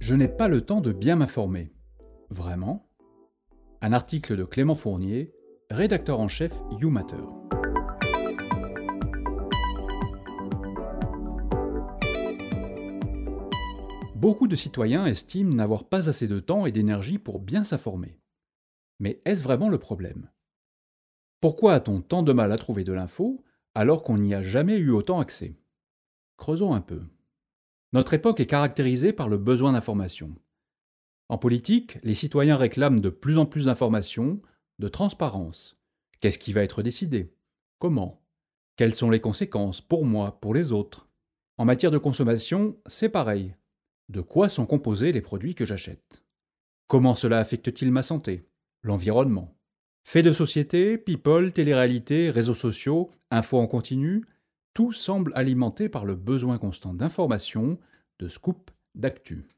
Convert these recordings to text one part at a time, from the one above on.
Je n'ai pas le temps de bien m'informer. Vraiment? Un article de Clément Fournier, rédacteur en chef YouMatter. Beaucoup de citoyens estiment n'avoir pas assez de temps et d'énergie pour bien s'informer. Mais est-ce vraiment le problème? Pourquoi a-t-on tant de mal à trouver de l'info alors qu'on n'y a jamais eu autant accès? Creusons un peu. Notre époque est caractérisée par le besoin d'information. En politique, les citoyens réclament de plus en plus d'informations, de transparence. Qu'est-ce qui va être décidé? Comment? Quelles sont les conséquences pour moi, pour les autres? En matière de consommation, c'est pareil. De quoi sont composés les produits que j'achète? Comment cela affecte-t-il ma santé? L'environnement? Faits de société, people, télé-réalité, réseaux sociaux, infos en continu, tout semble alimenté par le besoin constant d'information, de scoop, d'actu.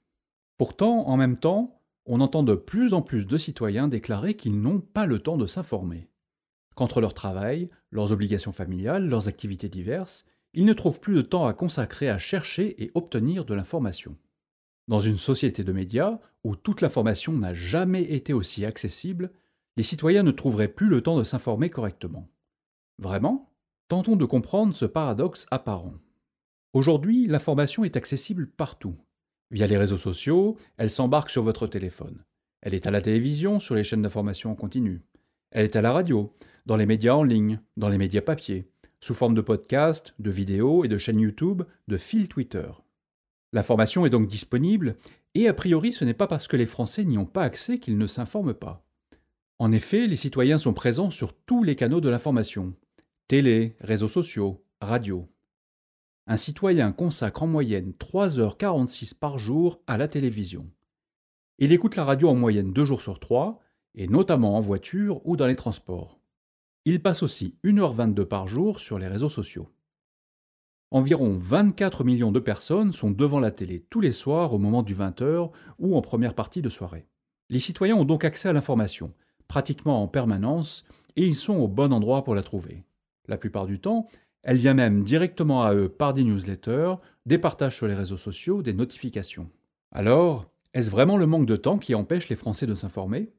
Pourtant, en même temps, on entend de plus en plus de citoyens déclarer qu'ils n'ont pas le temps de s'informer. Qu'entre leur travail, leurs obligations familiales, leurs activités diverses, ils ne trouvent plus de temps à consacrer à chercher et obtenir de l'information. Dans une société de médias où toute l'information n'a jamais été aussi accessible, les citoyens ne trouveraient plus le temps de s'informer correctement. Vraiment? Tentons de comprendre ce paradoxe apparent. Aujourd'hui, l'information est accessible partout. Via les réseaux sociaux, elle s'embarque sur votre téléphone. Elle est à la télévision, sur les chaînes d'information en continu. Elle est à la radio, dans les médias en ligne, dans les médias papier, sous forme de podcasts, de vidéos et de chaînes YouTube, de fil Twitter. L'information est donc disponible, et a priori ce n'est pas parce que les Français n'y ont pas accès qu'ils ne s'informent pas. En effet, les citoyens sont présents sur tous les canaux de l'information télé, réseaux sociaux, radio. Un citoyen consacre en moyenne 3h46 par jour à la télévision. Il écoute la radio en moyenne 2 jours sur 3, et notamment en voiture ou dans les transports. Il passe aussi 1h22 par jour sur les réseaux sociaux. Environ 24 millions de personnes sont devant la télé tous les soirs au moment du 20h ou en première partie de soirée. Les citoyens ont donc accès à l'information, pratiquement en permanence, et ils sont au bon endroit pour la trouver. La plupart du temps, elle vient même directement à eux par des newsletters, des partages sur les réseaux sociaux, des notifications. Alors, est-ce vraiment le manque de temps qui empêche les Français de s'informer?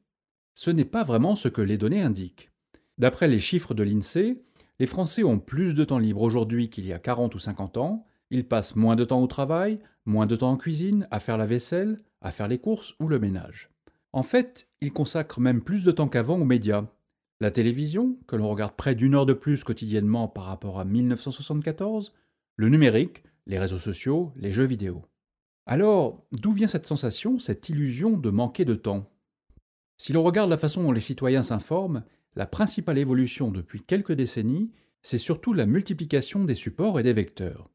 Ce n'est pas vraiment ce que les données indiquent. D'après les chiffres de l'INSEE, les Français ont plus de temps libre aujourd'hui qu'il y a 40 ou 50 ans, ils passent moins de temps au travail, moins de temps en cuisine, à faire la vaisselle, à faire les courses ou le ménage. En fait, ils consacrent même plus de temps qu'avant aux médias. La télévision, que l'on regarde près d'une heure de plus quotidiennement par rapport à 1974, le numérique, les réseaux sociaux, les jeux vidéo. Alors, d'où vient cette sensation, cette illusion de manquer de temps? Si l'on regarde la façon dont les citoyens s'informent, la principale évolution depuis quelques décennies, c'est surtout la multiplication des supports et des vecteurs.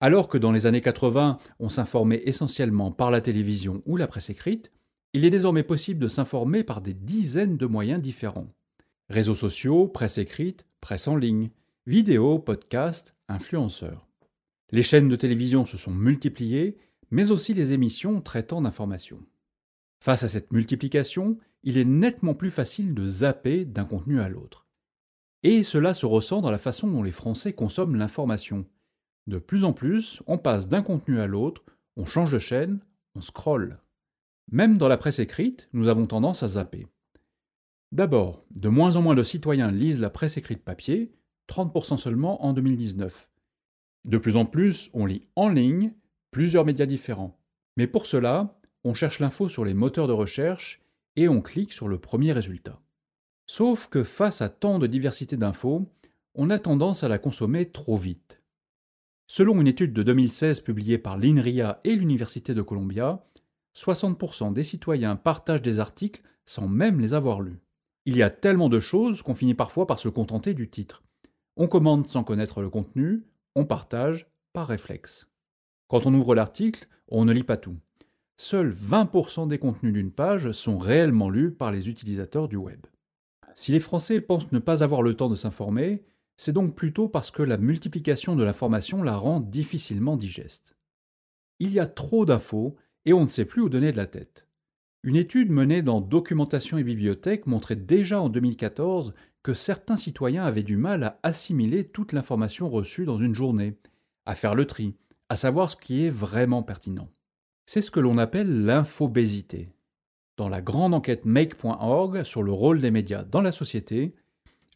Alors que dans les années 80, on s'informait essentiellement par la télévision ou la presse écrite, il est désormais possible de s'informer par des dizaines de moyens différents. Réseaux sociaux, presse écrite, presse en ligne, vidéos, podcasts, influenceurs. Les chaînes de télévision se sont multipliées, mais aussi les émissions traitant d'informations. Face à cette multiplication, il est nettement plus facile de zapper d'un contenu à l'autre. Et cela se ressent dans la façon dont les Français consomment l'information. De plus en plus, on passe d'un contenu à l'autre, on change de chaîne, on scrolle. Même dans la presse écrite, nous avons tendance à zapper. D'abord, de moins en moins de citoyens lisent la presse écrite papier, 30% seulement en 2019. De plus en plus, on lit en ligne plusieurs médias différents. Mais pour cela, on cherche l'info sur les moteurs de recherche et on clique sur le premier résultat. Sauf que face à tant de diversité d'infos, on a tendance à la consommer trop vite. Selon une étude de 2016 publiée par l'INRIA et l'Université de Columbia, 60% des citoyens partagent des articles sans même les avoir lus. Il y a tellement de choses qu'on finit parfois par se contenter du titre. On commande sans connaître le contenu, on partage par réflexe. Quand on ouvre l'article, on ne lit pas tout seuls 20% des contenus d'une page sont réellement lus par les utilisateurs du web. Si les Français pensent ne pas avoir le temps de s'informer, c'est donc plutôt parce que la multiplication de l'information la rend difficilement digeste. Il y a trop d'infos et on ne sait plus où donner de la tête. Une étude menée dans Documentation et Bibliothèque montrait déjà en 2014 que certains citoyens avaient du mal à assimiler toute l'information reçue dans une journée, à faire le tri, à savoir ce qui est vraiment pertinent. C'est ce que l'on appelle l'infobésité. Dans la grande enquête make.org sur le rôle des médias dans la société,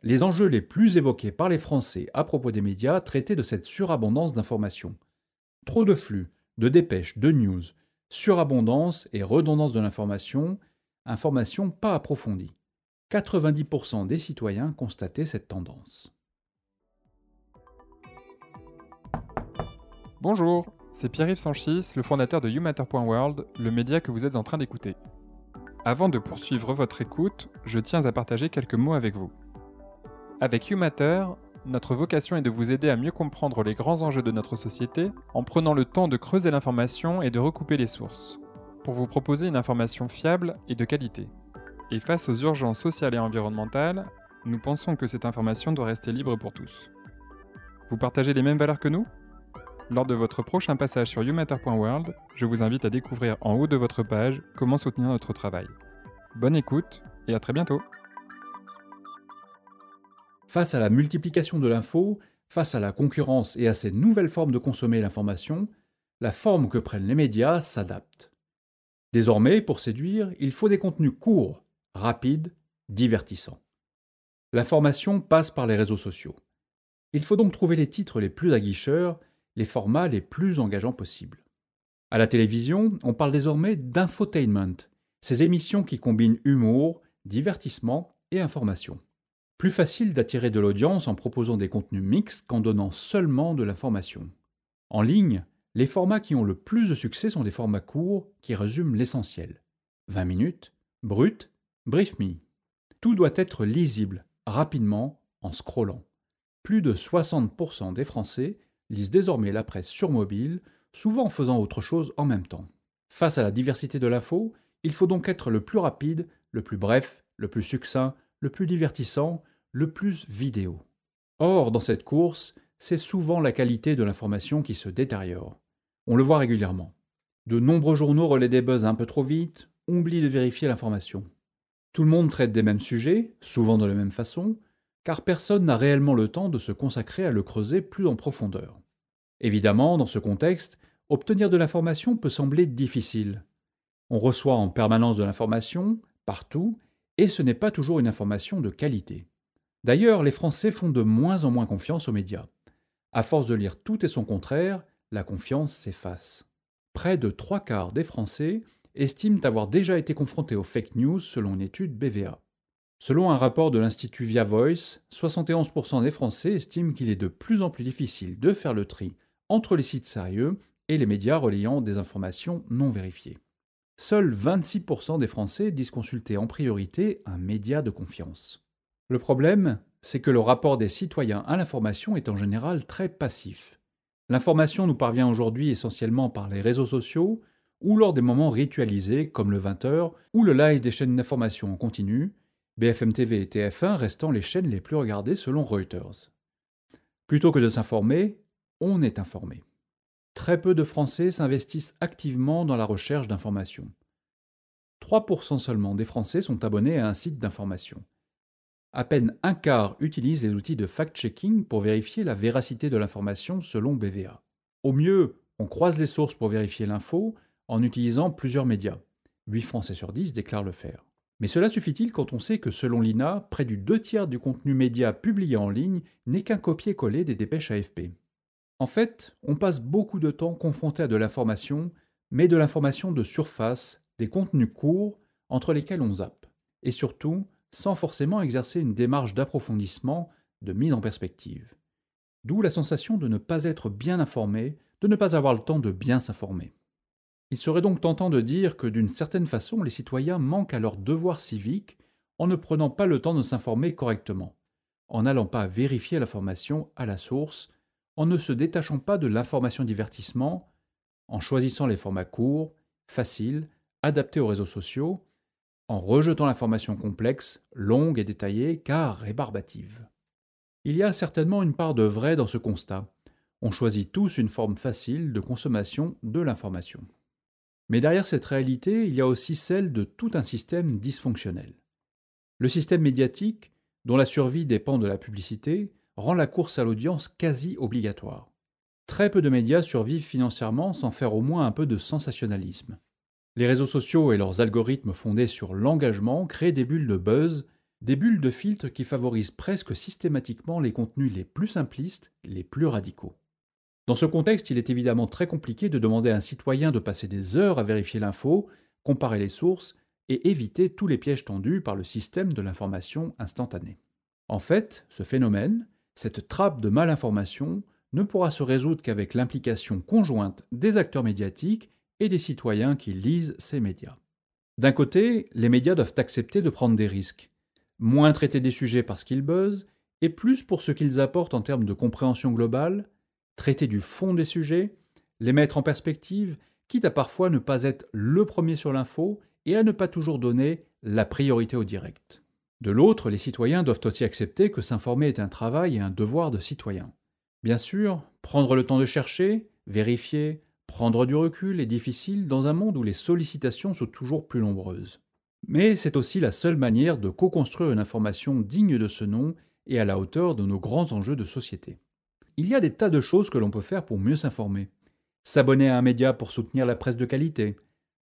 les enjeux les plus évoqués par les Français à propos des médias traitaient de cette surabondance d'informations. Trop de flux, de dépêches, de news, surabondance et redondance de l'information, information pas approfondie. 90% des citoyens constataient cette tendance. Bonjour, c'est Pierre-Yves Sanchis, le fondateur de YouMatter.world, le média que vous êtes en train d'écouter. Avant de poursuivre votre écoute, je tiens à partager quelques mots avec vous. Avec YouMatter, notre vocation est de vous aider à mieux comprendre les grands enjeux de notre société en prenant le temps de creuser l'information et de recouper les sources, pour vous proposer une information fiable et de qualité. Et face aux urgences sociales et environnementales, nous pensons que cette information doit rester libre pour tous. Vous partagez les mêmes valeurs que nous? Lors de votre prochain passage sur youmatter.world, je vous invite à découvrir en haut de votre page comment soutenir notre travail. Bonne écoute et à très bientôt Face à la multiplication de l'info, face à la concurrence et à ces nouvelles formes de consommer l'information, la forme que prennent les médias s'adapte. Désormais, pour séduire, il faut des contenus courts, rapides, divertissants. L'information passe par les réseaux sociaux. Il faut donc trouver les titres les plus aguicheurs, les formats les plus engageants possibles. À la télévision, on parle désormais d'infotainment, ces émissions qui combinent humour, divertissement et information. Plus facile d'attirer de l'audience en proposant des contenus mixtes qu'en donnant seulement de l'information. En ligne, les formats qui ont le plus de succès sont des formats courts qui résument l'essentiel. 20 minutes, brut, brief me. Tout doit être lisible, rapidement, en scrollant. Plus de 60% des Français lisent désormais la presse sur mobile, souvent en faisant autre chose en même temps. Face à la diversité de l'info, il faut donc être le plus rapide, le plus bref, le plus succinct, le plus divertissant, le plus vidéo. Or, dans cette course, c'est souvent la qualité de l'information qui se détériore. On le voit régulièrement. De nombreux journaux relaient des buzz un peu trop vite, oublient de vérifier l'information. Tout le monde traite des mêmes sujets, souvent de la même façon, car personne n'a réellement le temps de se consacrer à le creuser plus en profondeur. Évidemment, dans ce contexte, obtenir de l'information peut sembler difficile. On reçoit en permanence de l'information, partout, et ce n'est pas toujours une information de qualité. D'ailleurs, les Français font de moins en moins confiance aux médias. À force de lire tout et son contraire, la confiance s'efface. Près de trois quarts des Français estiment avoir déjà été confrontés aux fake news selon une étude BVA. Selon un rapport de l'Institut Via Voice, 71% des Français estiment qu'il est de plus en plus difficile de faire le tri entre les sites sérieux et les médias relayant des informations non vérifiées. Seuls 26% des Français disent consulter en priorité un média de confiance. Le problème, c'est que le rapport des citoyens à l'information est en général très passif. L'information nous parvient aujourd'hui essentiellement par les réseaux sociaux ou lors des moments ritualisés comme le 20h ou le live des chaînes d'information en continu, BFM TV et TF1 restant les chaînes les plus regardées selon Reuters. Plutôt que de s'informer, on est informé. Très peu de Français s'investissent activement dans la recherche d'informations. 3% seulement des Français sont abonnés à un site d'information. À peine un quart utilisent les outils de fact-checking pour vérifier la véracité de l'information selon BVA. Au mieux, on croise les sources pour vérifier l'info en utilisant plusieurs médias. 8 Français sur 10 déclarent le faire. Mais cela suffit-il quand on sait que selon l'INA, près du deux tiers du contenu média publié en ligne n'est qu'un copier-coller des dépêches AFP En fait, on passe beaucoup de temps confronté à de l'information, mais de l'information de surface, des contenus courts entre lesquels on zappe, et surtout sans forcément exercer une démarche d'approfondissement, de mise en perspective. D'où la sensation de ne pas être bien informé, de ne pas avoir le temps de bien s'informer. Il serait donc tentant de dire que d'une certaine façon les citoyens manquent à leur devoir civique en ne prenant pas le temps de s'informer correctement, en n'allant pas vérifier l'information à la source, en ne se détachant pas de l'information divertissement, en choisissant les formats courts, faciles, adaptés aux réseaux sociaux, en rejetant l'information complexe, longue et détaillée, car rébarbative. Il y a certainement une part de vrai dans ce constat. On choisit tous une forme facile de consommation de l'information. Mais derrière cette réalité, il y a aussi celle de tout un système dysfonctionnel. Le système médiatique, dont la survie dépend de la publicité, rend la course à l'audience quasi obligatoire. très peu de médias survivent financièrement sans faire au moins un peu de sensationnalisme. Les réseaux sociaux et leurs algorithmes fondés sur l'engagement créent des bulles de buzz, des bulles de filtre qui favorisent presque systématiquement les contenus les plus simplistes, les plus radicaux. Dans ce contexte, il est évidemment très compliqué de demander à un citoyen de passer des heures à vérifier l'info, comparer les sources et éviter tous les pièges tendus par le système de l'information instantanée. En fait, ce phénomène, cette trappe de malinformation, ne pourra se résoudre qu'avec l'implication conjointe des acteurs médiatiques et des citoyens qui lisent ces médias. D'un côté, les médias doivent accepter de prendre des risques, moins traiter des sujets parce qu'ils buzzent, et plus pour ce qu'ils apportent en termes de compréhension globale, traiter du fond des sujets, les mettre en perspective, quitte à parfois ne pas être le premier sur l'info et à ne pas toujours donner la priorité au direct. De l'autre, les citoyens doivent aussi accepter que s'informer est un travail et un devoir de citoyen. Bien sûr, prendre le temps de chercher, vérifier, prendre du recul est difficile dans un monde où les sollicitations sont toujours plus nombreuses. Mais c'est aussi la seule manière de co-construire une information digne de ce nom et à la hauteur de nos grands enjeux de société. Il y a des tas de choses que l'on peut faire pour mieux s'informer. S'abonner à un média pour soutenir la presse de qualité,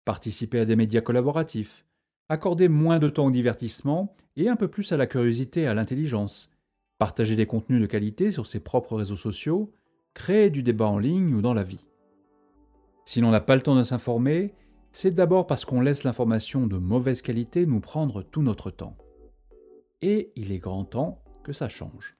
participer à des médias collaboratifs, accorder moins de temps au divertissement et un peu plus à la curiosité et à l'intelligence, partager des contenus de qualité sur ses propres réseaux sociaux, créer du débat en ligne ou dans la vie. Si l'on n'a pas le temps de s'informer, c'est d'abord parce qu'on laisse l'information de mauvaise qualité nous prendre tout notre temps. Et il est grand temps que ça change.